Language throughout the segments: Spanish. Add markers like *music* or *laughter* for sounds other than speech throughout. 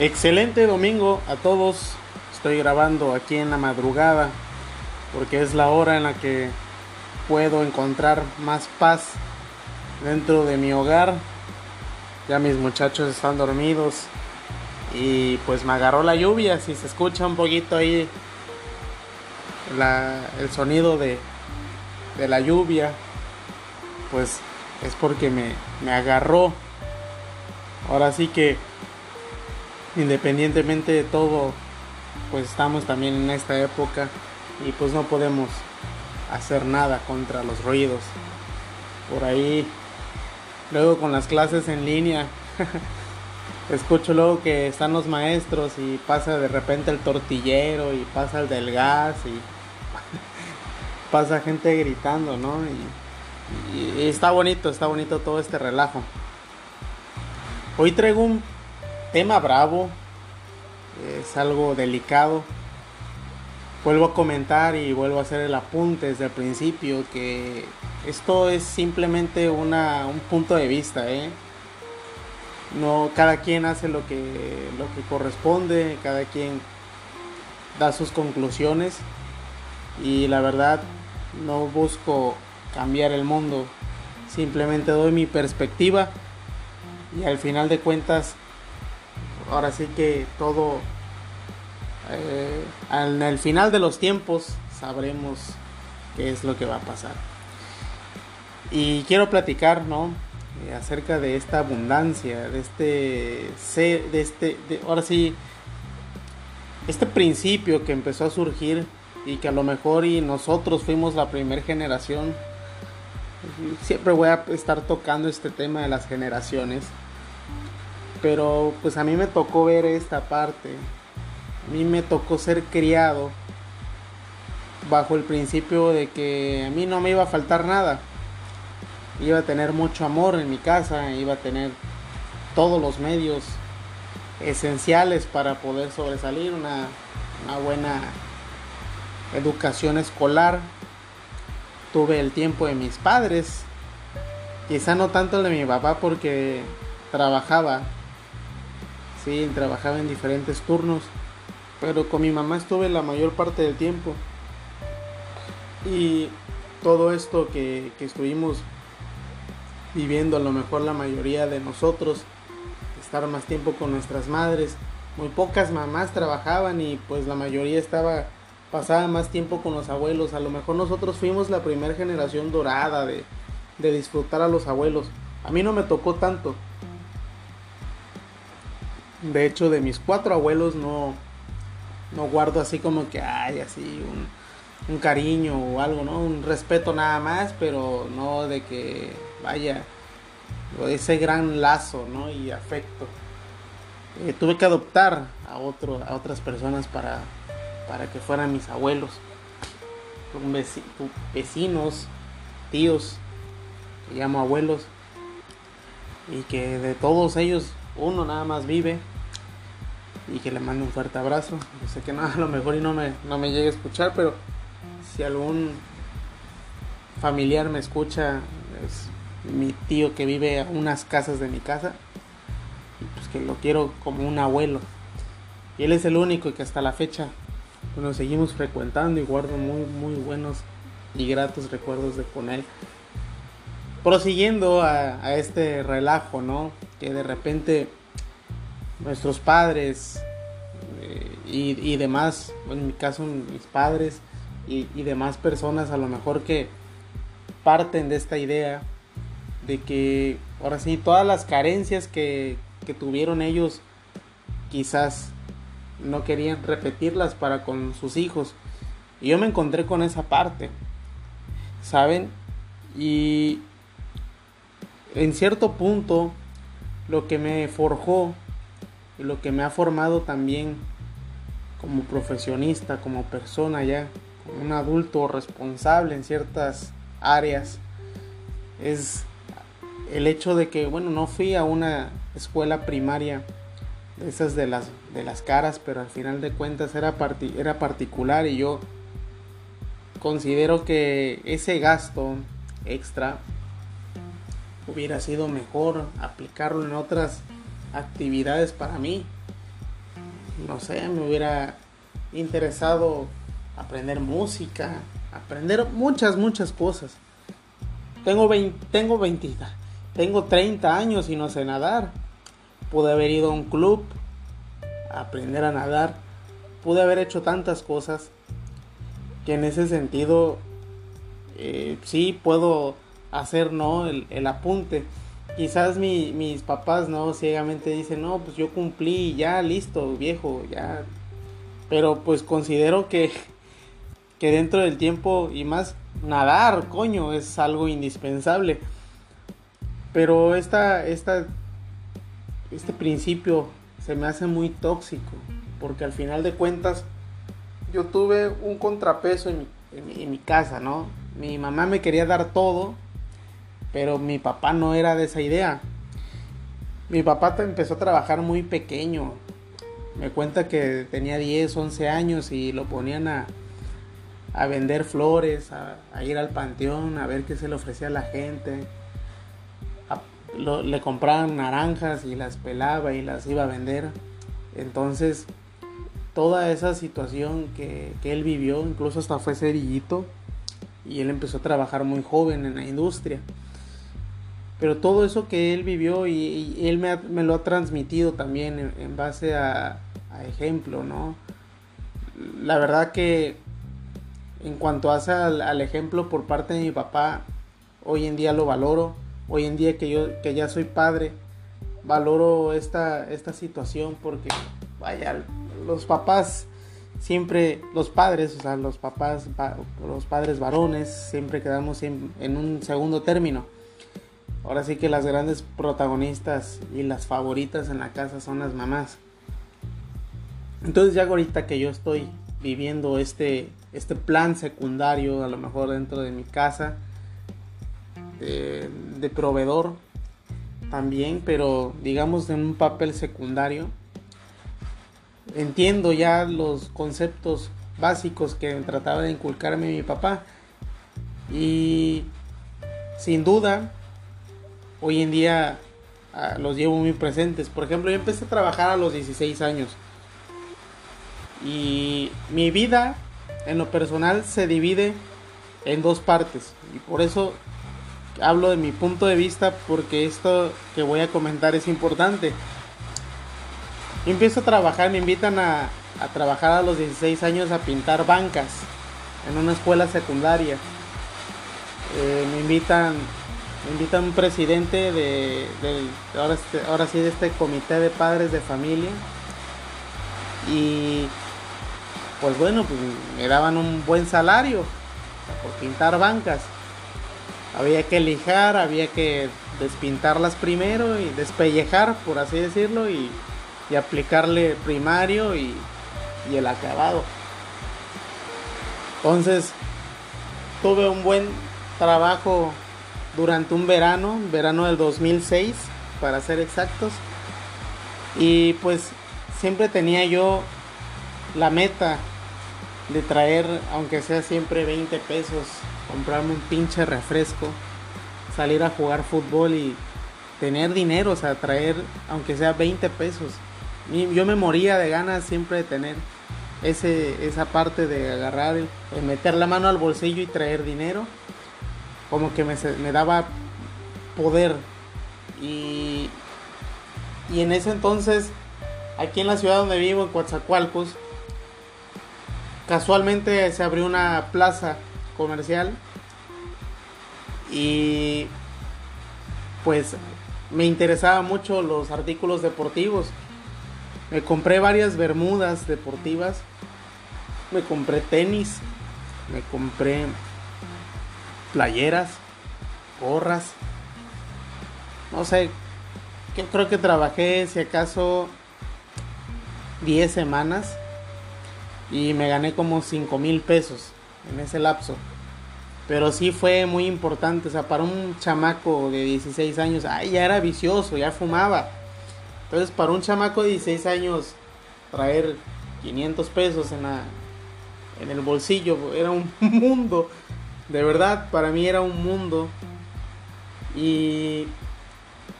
Excelente domingo a todos. Estoy grabando aquí en la madrugada porque es la hora en la que puedo encontrar más paz dentro de mi hogar. Ya mis muchachos están dormidos y pues me agarró la lluvia. Si se escucha un poquito ahí el sonido de, de la lluvia, pues es porque me, me agarró. Ahora sí que independientemente de todo, pues estamos también en esta época y pues no podemos hacer nada contra los ruidos. Por ahí, luego con las clases en línea, *laughs* escucho luego que están los maestros y pasa de repente el tortillero y pasa el del gas y *laughs* pasa gente gritando, ¿no? Y, y está bonito, está bonito todo este relajo. Hoy traigo un tema bravo, es algo delicado. Vuelvo a comentar y vuelvo a hacer el apunte desde el principio que esto es simplemente una, un punto de vista, ¿eh? No, cada quien hace lo que, lo que corresponde, cada quien da sus conclusiones y la verdad no busco cambiar el mundo, simplemente doy mi perspectiva y al final de cuentas ahora sí que todo eh, en el final de los tiempos sabremos qué es lo que va a pasar. Y quiero platicar, ¿no? Eh, acerca de esta abundancia, de este, de este, ahora sí, este principio que empezó a surgir y que a lo mejor y nosotros fuimos la primera generación. Siempre voy a estar tocando este tema de las generaciones pero pues a mí me tocó ver esta parte. A mí me tocó ser criado bajo el principio de que a mí no me iba a faltar nada. Iba a tener mucho amor en mi casa, iba a tener todos los medios esenciales para poder sobresalir, una, buena educación escolar. Tuve el tiempo de mis padres, quizá no tanto el de mi papá porque trabajaba Trabajaba en diferentes turnos, pero con mi mamá estuve la mayor parte del tiempo. Y todo esto que, que estuvimos viviendo, a lo mejor la mayoría de nosotros, estar más tiempo con nuestras madres, muy pocas mamás trabajaban y pues la mayoría estaba pasaba más tiempo con los abuelos. A lo mejor nosotros fuimos la primera generación dorada de, de disfrutar a los abuelos. A mí no me tocó tanto, de hecho, de mis cuatro abuelos no, no guardo así como que hay así un, un, cariño o algo, ¿no? Un respeto nada más, pero no de que vaya ese gran lazo, ¿no? Y afecto. Eh, tuve que adoptar a, otro, a otras personas para, para que fueran mis abuelos, vecinos, tíos, que llamo abuelos, y que de todos ellos uno nada más vive y que le mando un fuerte abrazo. Yo sé que no, *laughs* a lo mejor y no me, no me llegue a escuchar, pero si algún familiar me escucha, es mi tío que vive a unas casas de mi casa, pues que lo quiero como un abuelo. Y él es el único que hasta la fecha nos seguimos frecuentando y guardo muy, muy buenos y gratos recuerdos de con él. Prosiguiendo a este relajo, ¿no? Que de repente nuestros padres eh, y, demás, en mi caso mis padres y, demás personas a lo mejor que parten de esta idea de que ahora sí todas las carencias que, que tuvieron ellos quizás no querían repetirlas para con sus hijos. Y yo me encontré con esa parte, ¿saben? Y en cierto punto lo que me forjó y lo que me ha formado también como profesionista, como persona ya, como un adulto responsable en ciertas áreas, es el hecho de que, bueno, no fui a una escuela primaria esas de las, de las caras, pero al final de cuentas era, era particular y yo considero que ese gasto extra hubiera sido mejor aplicarlo en otras actividades para mí. no sé, me hubiera interesado aprender música, aprender muchas, muchas cosas. Tengo 20, tengo 20, tengo 30 años y no sé nadar. Pude haber ido a un club a aprender a nadar. Pude haber hecho tantas cosas que en ese sentido eh, sí puedo hacer no el, el apunte. Quizás mis papás no ciegamente dicen no pues yo cumplí ya listo viejo ya pero pues considero que que dentro del tiempo y más nadar coño es algo indispensable. Pero esta esta este principio se me hace muy tóxico porque al final de cuentas yo tuve un contrapeso en en mi casa no mi mamá me quería dar todo pero mi papá no era de esa idea. Mi papá empezó a trabajar muy pequeño. Me cuenta que tenía 10, 11 años y lo ponían a, a vender flores, a, ir al panteón, a ver qué se le ofrecía a la gente. le compraban naranjas y las pelaba y las iba a vender. Entonces, toda esa situación que, que él vivió, incluso hasta fue cerillito, y él empezó a trabajar muy joven en la industria. Pero todo eso que él vivió y, él me, lo ha transmitido también en, base a, ejemplo, ¿no? La verdad que en cuanto hace al, ejemplo por parte de mi papá, hoy en día lo valoro. Hoy en día que yo que ya soy padre, valoro esta, esta situación porque, vaya, los papás siempre, los padres, o sea, los papás, los padres varones, siempre quedamos en un segundo término Ahora sí que las grandes protagonistas y las favoritas en la casa son las mamás. Entonces ya ahorita que yo estoy viviendo este, este plan secundario, a lo mejor dentro de mi casa, de, proveedor también, pero digamos en un papel secundario, entiendo ya los conceptos básicos que trataba de inculcarme mi papá. Y sin duda hoy en día ah, los llevo muy presentes. Por ejemplo, yo empecé a trabajar a los 16 años. Y mi vida en lo personal se divide en dos partes. Y por eso hablo de mi punto de vista porque esto que voy a comentar es importante. Empiezo a trabajar, me invitan a, trabajar a los 16 años a pintar bancas en una escuela secundaria. Eh, me invitan me invita un presidente de, ahora, este, ahora sí de este comité de padres de familia. Y pues bueno pues me daban un buen salario por pintar bancas. Había que lijar había que despintarlas primero y despellejar por así decirlo y, y aplicarle primario y, y el acabado. Entonces tuve un buen trabajo durante un verano, verano del 2006 para ser exactos. Y pues siempre tenía yo la meta de traer, aunque sea siempre 20 pesos, comprarme un pinche refresco, salir a jugar fútbol y tener dinero, o sea, traer, aunque sea 20 pesos. yo me moría de ganas siempre de tener ese, esa parte de agarrar, de meter la mano al bolsillo y traer dinero como que me, me daba poder. Y, y en ese entonces, aquí en la ciudad donde vivo, en Coatzacoalcos, casualmente se abrió una plaza comercial y pues me interesaban mucho los artículos deportivos. Me compré varias bermudas deportivas, me compré tenis, me compré playeras, gorras. No sé, yo creo que trabajé si acaso 10 semanas y me gané como 5 mil pesos en ese lapso. Pero sí fue muy importante, o sea, para un chamaco de 16 años, ay, ya era vicioso, ya fumaba. Entonces, para un chamaco de 16 años, traer 500 pesos en, la, en el bolsillo era un *laughs* mundo. De verdad, para mí era un mundo. Y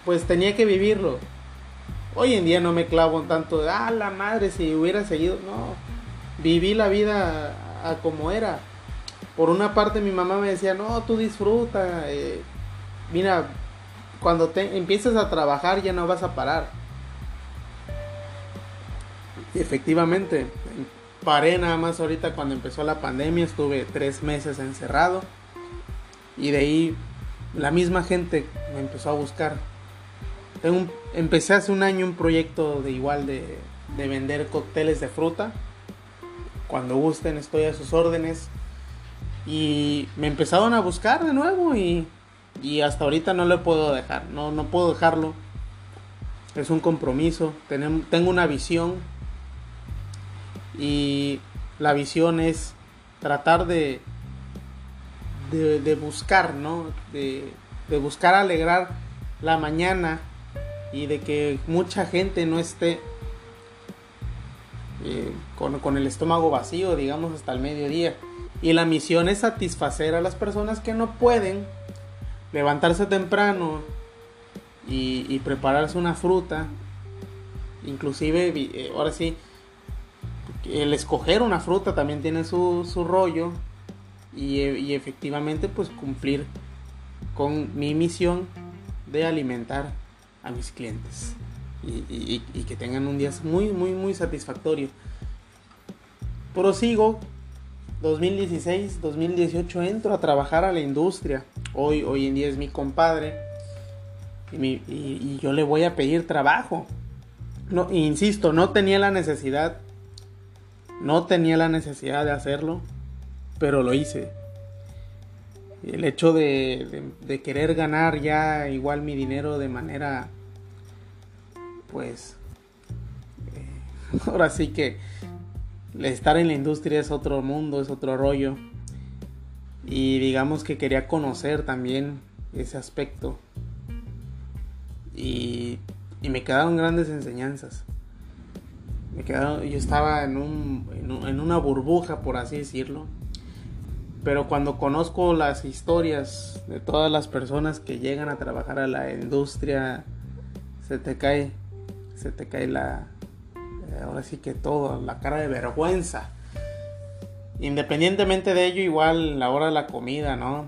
pues tenía que vivirlo. Hoy en día no me clavo tanto de, ah, la madre, si hubiera seguido. No, viví la vida a, como era. Por una parte mi mamá me decía, no, tú disfruta. Eh, mira, cuando te empieces a trabajar ya no vas a parar. Efectivamente, paré nada más ahorita cuando empezó la pandemia, estuve tres meses encerrado. Y de ahí la misma gente me empezó a buscar. empecé hace un año un proyecto de igual de, de vender cócteles de fruta. Cuando gusten estoy a sus órdenes. Y me empezaron a buscar de nuevo y, y hasta ahorita no lo puedo dejar. No, no puedo dejarlo. Es un compromiso. tengo una visión. Y la visión es tratar de, de, buscar, ¿no? De, buscar alegrar la mañana y de que mucha gente no esté eh, con, con, el estómago vacío, digamos, hasta el mediodía. Y la misión es satisfacer a las personas que no pueden levantarse temprano y, prepararse una fruta. Inclusive, eh, ahora sí, el escoger una fruta también tiene su, su rollo y, efectivamente pues cumplir con mi misión de alimentar a mis clientes y, que tengan un día muy muy muy satisfactorio. Prosigo 2016 2018 entro a trabajar a la industria. Hoy hoy en día es mi compadre y, yo le voy a pedir trabajo. No insisto no tenía la necesidad no tenía la necesidad de hacerlo pero lo hice. El hecho de, querer ganar ya igual mi dinero de manera, pues, eh, *laughs* ahora sí que estar en la industria es otro mundo, es otro rollo. Y digamos que quería conocer también ese aspecto. Y, me quedaron grandes enseñanzas. Me quedaron, yo estaba en, un, en una burbuja, por así decirlo pero cuando conozco las historias de todas las personas que llegan a trabajar a la industria, se te cae, se te cae la, eh, ahora sí que todo, la cara de vergüenza. Independientemente de ello, igual la hora de la comida, ¿no?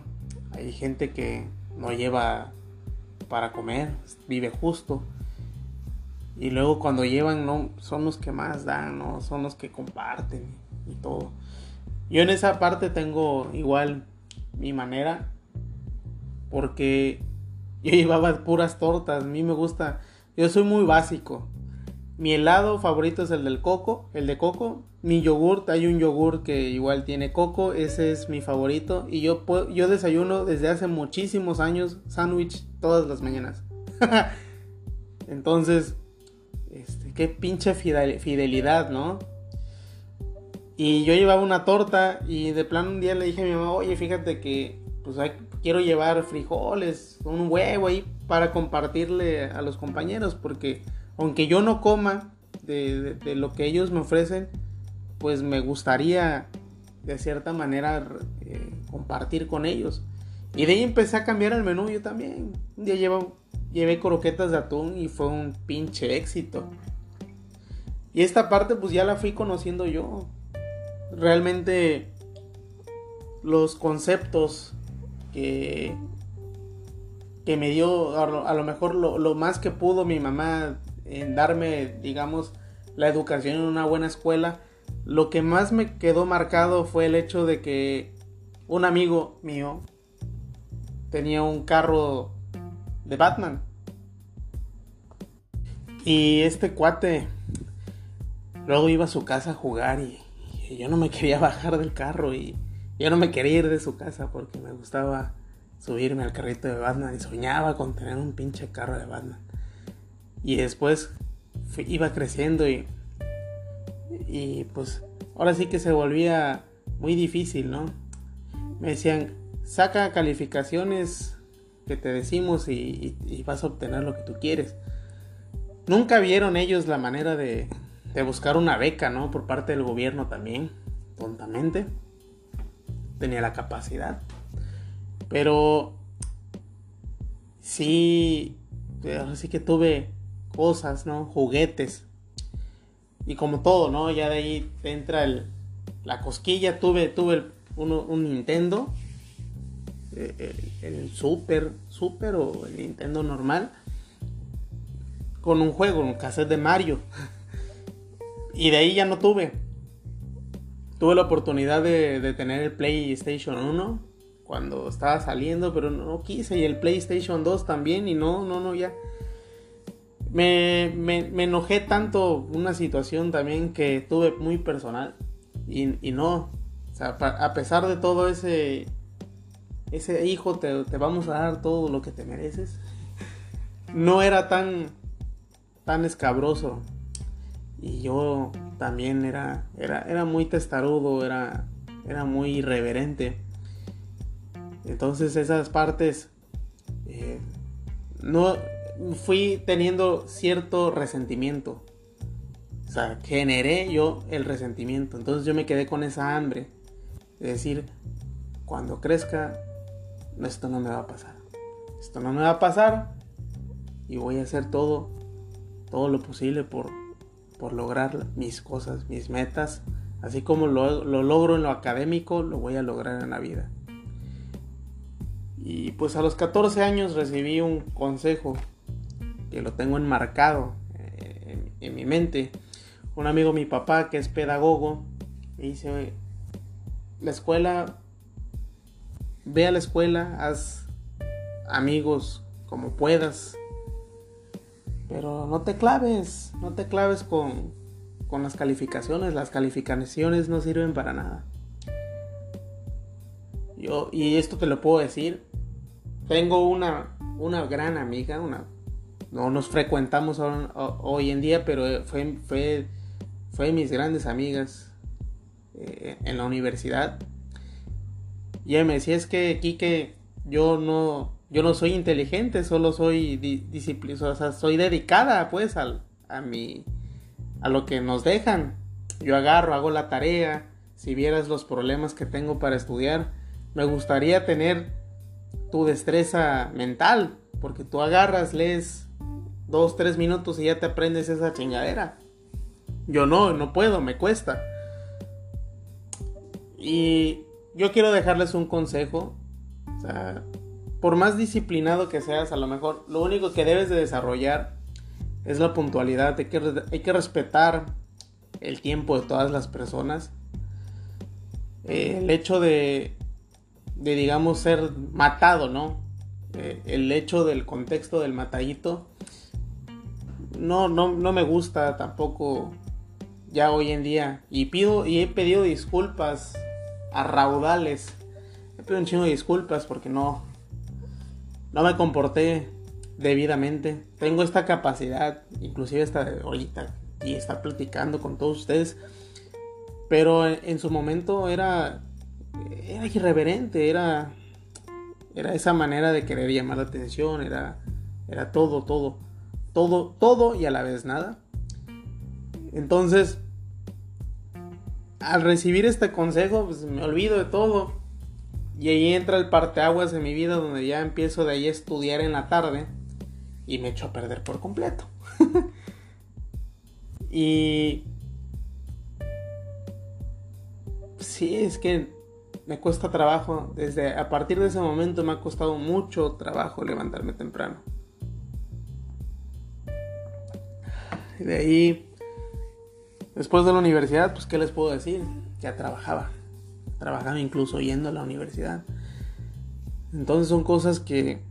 Hay gente que no lleva para comer, vive justo. Y luego cuando llevan, no, son los que más dan, ¿no? Son los que comparten y todo. Yo en esa parte tengo igual mi manera. Porque yo *laughs* llevaba puras tortas. A mí me gusta. Yo soy muy básico. Mi helado favorito es el del coco, el de coco. Mi yogurt, hay un yogurt que igual tiene coco, ese es mi favorito. Y yo, yo desayuno desde hace muchísimos años sándwich todas las mañanas. *laughs* Entonces, qué pinche fidelidad, ¿no? Y yo llevaba una torta y de plano un día le dije a mi mamá, oye, fíjate que pues quiero llevar frijoles, un huevo ahí para compartirle a los compañeros, porque aunque yo no coma de, lo que ellos me ofrecen, pues me gustaría de cierta manera eh, compartir con ellos. Y de ahí empecé a cambiar el menú yo también. Un día llevé croquetas de atún y fue un pinche éxito. Y esta parte pues ya la fui conociendo yo realmente los conceptos que, que me dio, a lo, mejor lo, más que pudo mi mamá en darme, digamos, la educación en una buena escuela, lo que más me quedó marcado fue el hecho de que un amigo mío tenía un carro de Batman. Y este cuate luego iba a su casa a jugar y yo no me quería *laughs* bajar del carro y yo no me quería ir de su casa porque me gustaba subirme al carrito de Batman y soñaba con tener un pinche carro de Batman. Y después iba creciendo y, y pues ahora sí que se volvía muy difícil, ¿no? Me decían, saca calificaciones que te decimos y, y vas a obtener lo que tú quieres. Nunca vieron ellos la manera de, de buscar una beca, ¿no? Por parte del gobierno también, tontamente. Tenía la capacidad. Pero sí, sí que tuve cosas, ¿no? Juguetes. Y como todo, ¿no? Ya de ahí entra el, la cosquilla. Tuve, tuve un Nintendo. Eh, el, el, Super, Super o el Nintendo normal. Con un juego, un cassette de Mario. *laughs* Y de ahí ya no tuve. Tuve la oportunidad de, tener el PlayStation 1 cuando estaba saliendo, pero no quise. Y el PlayStation 2 también. Y no, no, no, ya. Me, me, enojé tanto una situación también que tuve muy personal. Y, y no. O sea, a pesar de todo ese. Ese hijo, te, te vamos a dar todo lo que te mereces. *laughs* No era tan. tan escabroso y yo también era, era, era muy testarudo, era, era muy irreverente. Entonces esas partes eh, no fui teniendo cierto resentimiento. O sea, generé yo el resentimiento. Entonces yo me quedé con esa hambre. De decir, cuando crezca, esto no me va a pasar. Esto no me va a pasar. Y voy a hacer todo, todo lo posible por, por lograr mis cosas, mis metas. Así como lo, logro en lo académico, lo voy a lograr en la vida. Y pues a los 14 años recibí un consejo que lo tengo enmarcado eh, en, mi mente. Un amigo, mi papá, que es pedagogo, me dice, la escuela, ve a la escuela, haz amigos como puedas, pero no te claves, no te claves con, con las calificaciones. Las calificaciones no sirven para nada. Yo, y esto te lo puedo decir. Tengo una, una gran amiga, una, no nos frecuentamos hoy en día, pero fue, fue, fue mis grandes amigas eh, en la universidad. Y me decía, es que que yo no, yo no soy inteligente, solo soy disciplinada, o sea, soy dedicada pues al, a mi, a lo que nos dejan. Yo agarro, hago la tarea, si vieras los problemas que tengo para estudiar, me gustaría tener tu destreza mental, porque tú agarras, lees dos, tres minutos y ya te aprendes esa chingadera. Yo no, no puedo, me cuesta. Y yo quiero dejarles un consejo. O sea, por más disciplinado que seas, a lo mejor lo único que debes de desarrollar es la puntualidad. Hay que, hay que respetar el tiempo de todas las personas. Eh, el hecho de, de, digamos, ser matado, ¿no? Eh, el hecho del contexto del matadito no, no, no me gusta tampoco ya hoy en día. Y pido y he pedido disculpas a raudales. He pedido un chingo de disculpas porque no, no me comporté debidamente. Tengo esta capacidad, inclusive esta ahorita, y estar platicando con todos ustedes. Pero en, su momento era, era irreverente, era, era esa manera de querer llamar la atención, era, era todo, todo, todo, todo y a la vez nada. Entonces, al recibir este consejo, pues me olvido de todo. Y ahí entra el parteaguas de mi vida donde ya empiezo de ahí a estudiar en la tarde y me echo a perder por completo. *laughs* y sí, es que me cuesta trabajo. Desde a partir de ese momento me ha costado mucho trabajo levantarme temprano. Y de ahí, después de la universidad, pues, ¿qué les puedo decir? Ya trabajaba trabajaba incluso yendo a la universidad. Entonces son cosas que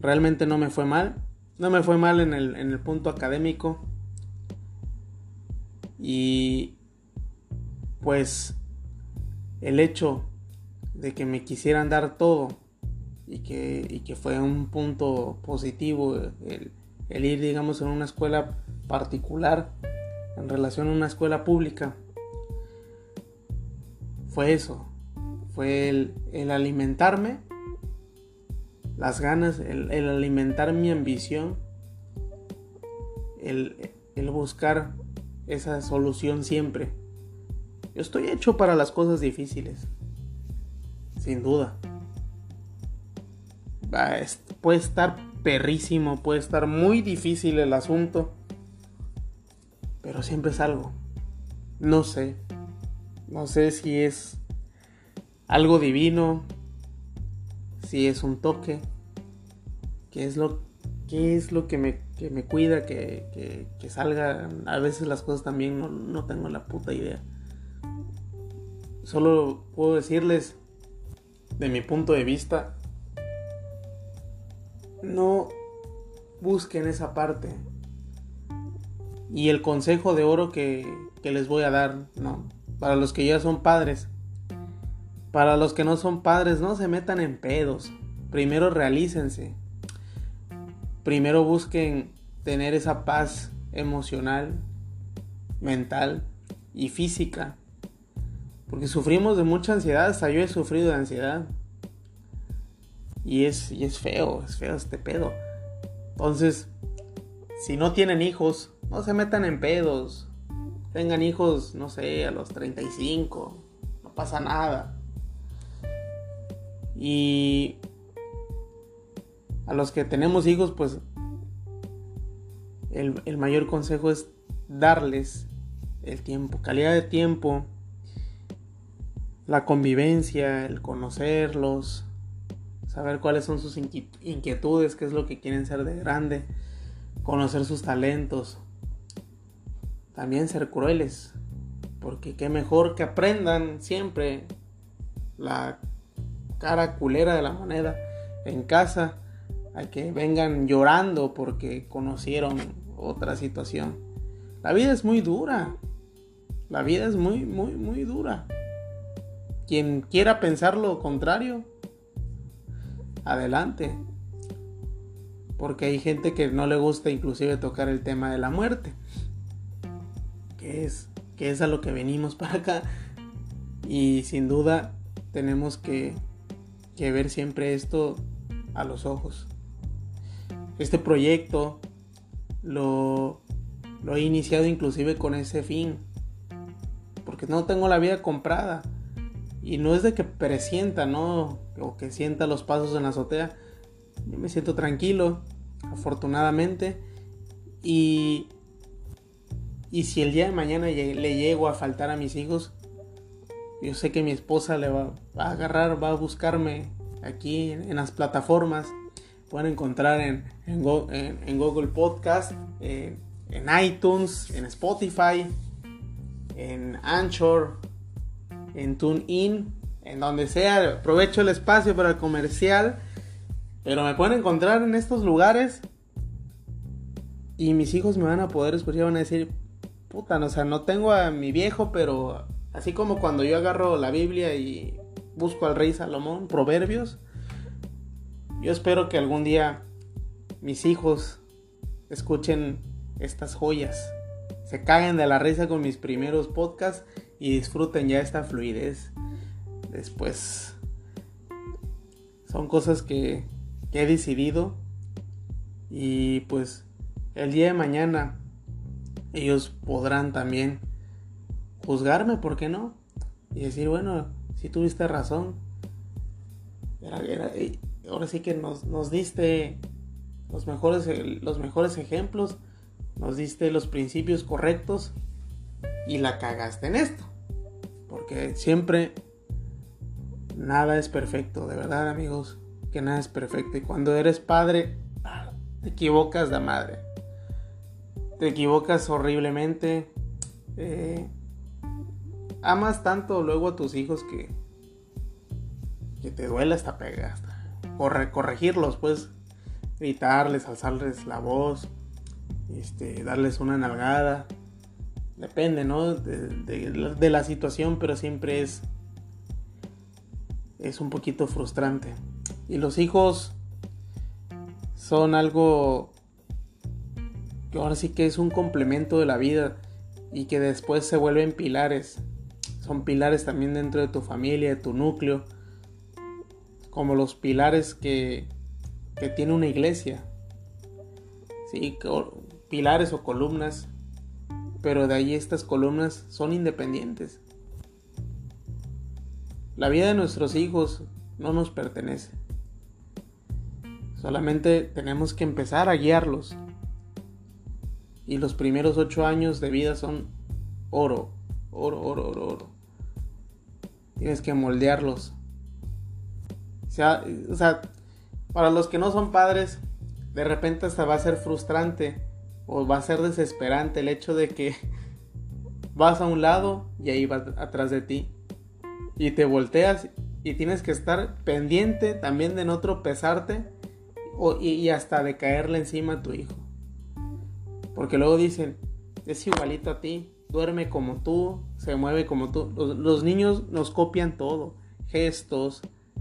realmente no me fue mal. No me fue mal en el, en el punto académico. Y pues el hecho de que me quisieran dar todo y que, y que fue un punto positivo el, el ir, digamos, en una escuela particular en relación a una escuela pública fue eso, fue el, alimentarme, las ganas, el, alimentar mi ambición, el, buscar esa solución siempre. Yo estoy hecho para las cosas difíciles, sin duda. Puede estar perrísimo, puede estar muy difícil el asunto, pero siempre es algo. No sé, no sé si es algo divino, si es un toque, qué es lo, qué es lo que, me, me cuida, que, que, salga. A veces las cosas también no, no tengo la puta idea. Solo puedo decirles, de mi punto de vista, no busquen esa parte. Y el consejo de oro que, que les voy a dar, ¿no? Para los que ya son padres, para los que no son padres, no se metan en pedos. Primero realícense. Primero busquen tener esa paz emocional, mental y física. Porque sufrimos de mucha ansiedad, hasta yo he sufrido de ansiedad. Y es, y es feo, es feo este pedo. Entonces, si no tienen hijos, no se metan en pedos. Tengan hijos, no sé, a los 35. No pasa nada. Y a los que tenemos hijos, pues el, el, mayor consejo es darles el tiempo, calidad de tiempo, la convivencia, el conocerlos, saber cuáles son sus inquietudes, qué es lo que quieren ser de grande, conocer sus talentos, también ser crueles, porque qué mejor que aprendan siempre la cara culera de la moneda en casa a que vengan llorando porque conocieron otra situación. La vida es muy dura. La vida es muy, muy, muy dura. Quien quiera pensar lo contrario, adelante. Porque hay gente que no le gusta inclusive tocar el tema de la muerte. Es, que es a lo que venimos para acá. Y sin duda tenemos que que ver siempre esto a los ojos. Este proyecto lo, lo he iniciado inclusive con ese fin, porque no tengo la vida comprada. Y no es de que presienta, ¿no? O que sienta los pasos en la azotea. Yo me siento tranquilo, afortunadamente. Y, y si el día de mañana le llego a faltar a mis hijos, yo sé que mi esposa le va, a agarrar, va a buscarme aquí en, las plataformas. Pueden encontrar en, Google Podcast, en iTunes, en Spotify, en Anchor, en TuneIn, en donde sea. Aprovecho el espacio para el comercial. Pero me pueden encontrar en estos lugares. Y mis hijos me van a poder escuchar. Van a decir, puta, o sea, no tengo a mi viejo, pero Así como cuando yo agarro la Biblia y busco al rey Salomón, proverbios, yo espero que algún día mis hijos escuchen estas joyas, se caguen de la risa con mis primeros podcasts y disfruten ya esta fluidez. Después son cosas que, que he decidido y pues el día de mañana ellos podrán también juzgarme, ¿por qué no? Y decir, bueno, si tuviste razón. ahora sí que nos, nos diste los mejores, los mejores ejemplos, nos diste los principios correctos y la cagaste en esto. Porque siempre nada es perfecto, de verdad amigos, que nada es perfecto. Y cuando eres padre, te equivocas de madre. Te equivocas horriblemente. Eh, amas tanto luego a tus hijos que, que te duele hasta pegar, corregirlos, pues, gritarles, alzarles la voz, este, darles una nalgada. Depende, ¿no? De, de, la situación, pero siempre es, es un poquito frustrante. Y los hijos son algo ahora sí que es un complemento de la vida y que después se vuelven pilares son pilares también dentro de tu familia, de tu núcleo, como los pilares que, que tiene una iglesia. Sí, pilares o columnas, pero de ahí estas columnas son independientes. La vida de nuestros hijos no nos pertenece. Solamente tenemos que empezar a guiarlos. Y los primeros ocho años de vida son oro, oro, oro, oro, oro. Tienes que moldearlos. O sea, o sea, para los que no son padres, de repente hasta va a ser frustrante o va a ser desesperante el hecho de que *laughs* vas a un lado y ahí va atrás de ti. Y te volteas y tienes que estar pendiente también de no tropezarte o, y, hasta de caerle encima a tu hijo. Porque luego dicen, es igualito a ti, duerme como tú, se mueve como tú. Los, niños nos copian todo, gestos,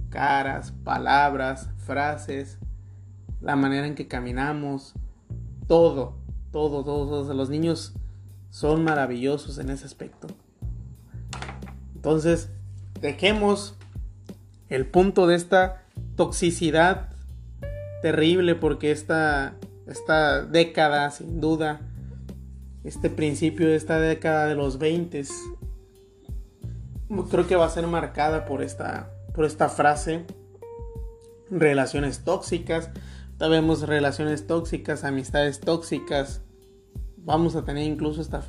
caras, palabras, frases, la manera en que caminamos, todo, todo, todo, Los niños son maravillosos en ese aspecto. Entonces, dejemos el punto de esta toxicidad terrible porque esta, esta década, sin duda, este principio de esta década de los 20 creo que va a ser marcada por esta, por esta frase, relaciones tóxicas, vemos relaciones tóxicas, amistades tóxicas, vamos a tener incluso esta...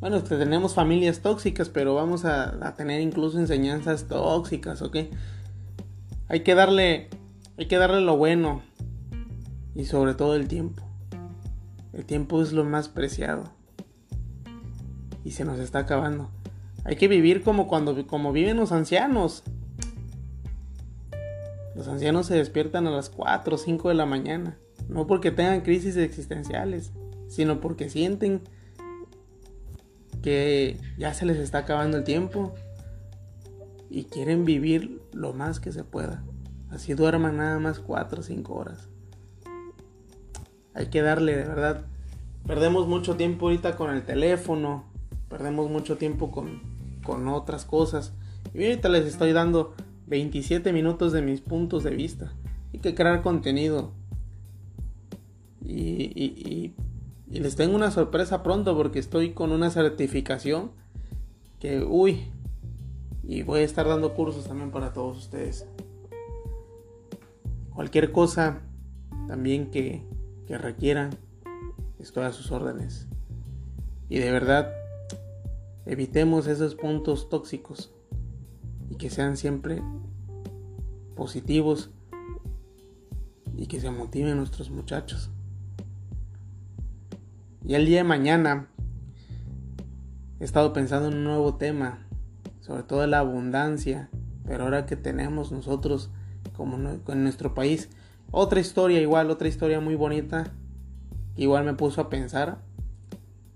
Bueno, tenemos familias tóxicas, pero vamos a, a tener incluso enseñanzas tóxicas, ¿ok? Hay que darle, hay que darle lo bueno y sobre todo el tiempo. El tiempo es lo más preciado y se nos está acabando. Hay que vivir como cuando como viven los ancianos. Los ancianos se despiertan a las 4 o 5 de la mañana, no porque tengan crisis existenciales, sino porque sienten que ya se les está acabando el tiempo y quieren vivir lo más que se pueda. Así duerman nada más 4 o 5 horas. Hay que darle, de verdad. Perdemos mucho tiempo ahorita con el teléfono, perdemos mucho tiempo con, con otras cosas. Y ahorita les estoy dando 27 minutos de mis puntos de vista. Hay que crear contenido. Y, y, y les tengo una sorpresa pronto porque estoy con una certificación que, uy, y voy a estar dando cursos también para todos ustedes. Cualquier cosa también que, que requieran, estoy a sus órdenes. Y de verdad, evitemos esos puntos tóxicos y que sean siempre positivos y que se motiven nuestros muchachos. Y el día de mañana he estado pensando en un nuevo tema sobre todo la abundancia, pero ahora que tenemos nosotros como en nuestro país, otra historia igual, otra historia muy bonita, igual me puso a pensar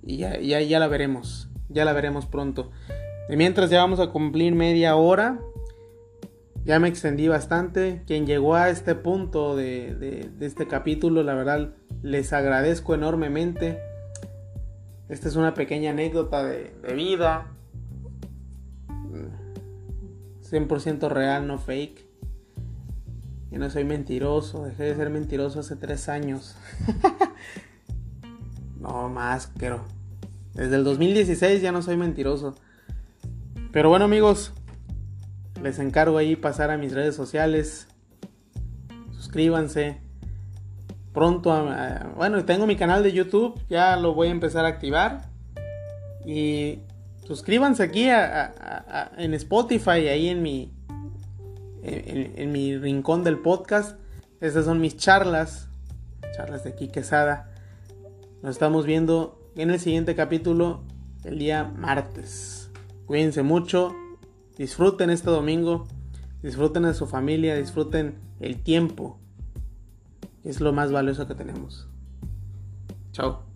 y ya, ya, ya la veremos, ya la veremos pronto. De mientras ya vamos a cumplir media hora, ya me extendí bastante. Quien llegó a este punto de, este capítulo, la verdad, les agradezco enormemente. Esta es una pequeña anécdota de, de vida. 100% real, no fake. Yo no soy mentiroso, dejé de ser mentiroso hace tres años. *laughs* no más, pero desde el 2016 ya no soy mentiroso. Pero bueno amigos, les encargo ahí pasar a mis redes sociales. Suscríbanse. Pronto, bueno, tengo mi canal de YouTube, ya lo voy a empezar a activar. Y suscríbanse aquí en Spotify, ahí en mi, en, mi rincón del podcast. Estas son mis charlas, charlas de aquí Quesada. Nos estamos viendo en el siguiente capítulo el día martes. Cuídense mucho, disfruten este domingo, disfruten de su familia, disfruten el tiempo, es lo más valioso que tenemos. Chao.